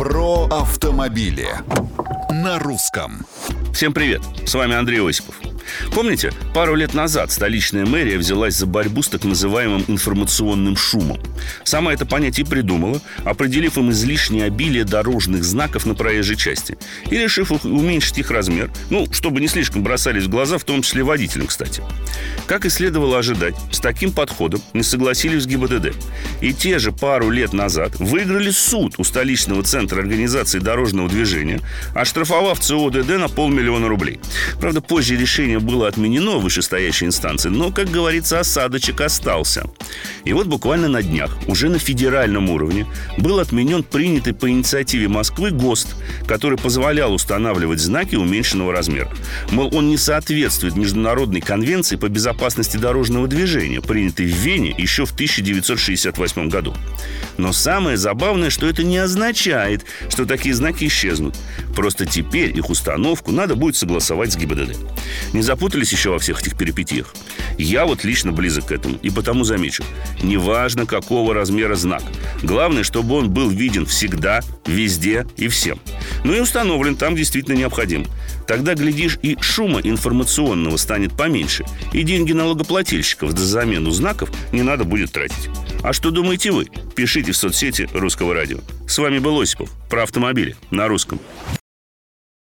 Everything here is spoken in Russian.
Про автомобили на русском. Всем привет, с вами Андрей Осипов. Помните, пару лет назад столичная мэрия взялась за борьбу с так называемым информационным шумом. Сама это понятие придумала, определив им излишнее обилие дорожных знаков на проезжей части и решив уменьшить их размер, ну, чтобы не слишком бросались в глаза, в том числе водителям, кстати. Как и следовало ожидать, с таким подходом не согласились в ГИБДД. И те же пару лет назад выиграли суд у столичного центра организации дорожного движения, оштрафовав ЦОДД на полмиллиона рублей. Правда, позже решение было отменено вышестоящей инстанции, но, как говорится, осадочек остался. И вот буквально на днях, уже на федеральном уровне, был отменен принятый по инициативе Москвы ГОСТ, который позволял устанавливать знаки уменьшенного размера. Мол, он не соответствует Международной конвенции по безопасности дорожного движения, принятой в Вене еще в 1968 году. Но самое забавное, что это не означает, что такие знаки исчезнут. Просто теперь их установку надо будет согласовать с ГИБДД. Не запутались еще во всех этих перипетиях? Я вот лично близок к этому, и потому замечу. Неважно, какого размера знак. Главное, чтобы он был виден всегда, везде и всем. Ну и установлен там действительно необходим. Тогда, глядишь, и шума информационного станет поменьше, и деньги налогоплательщиков за замену знаков не надо будет тратить. А что думаете вы? Пишите в соцсети Русского радио. С вами был Осипов про автомобили на русском.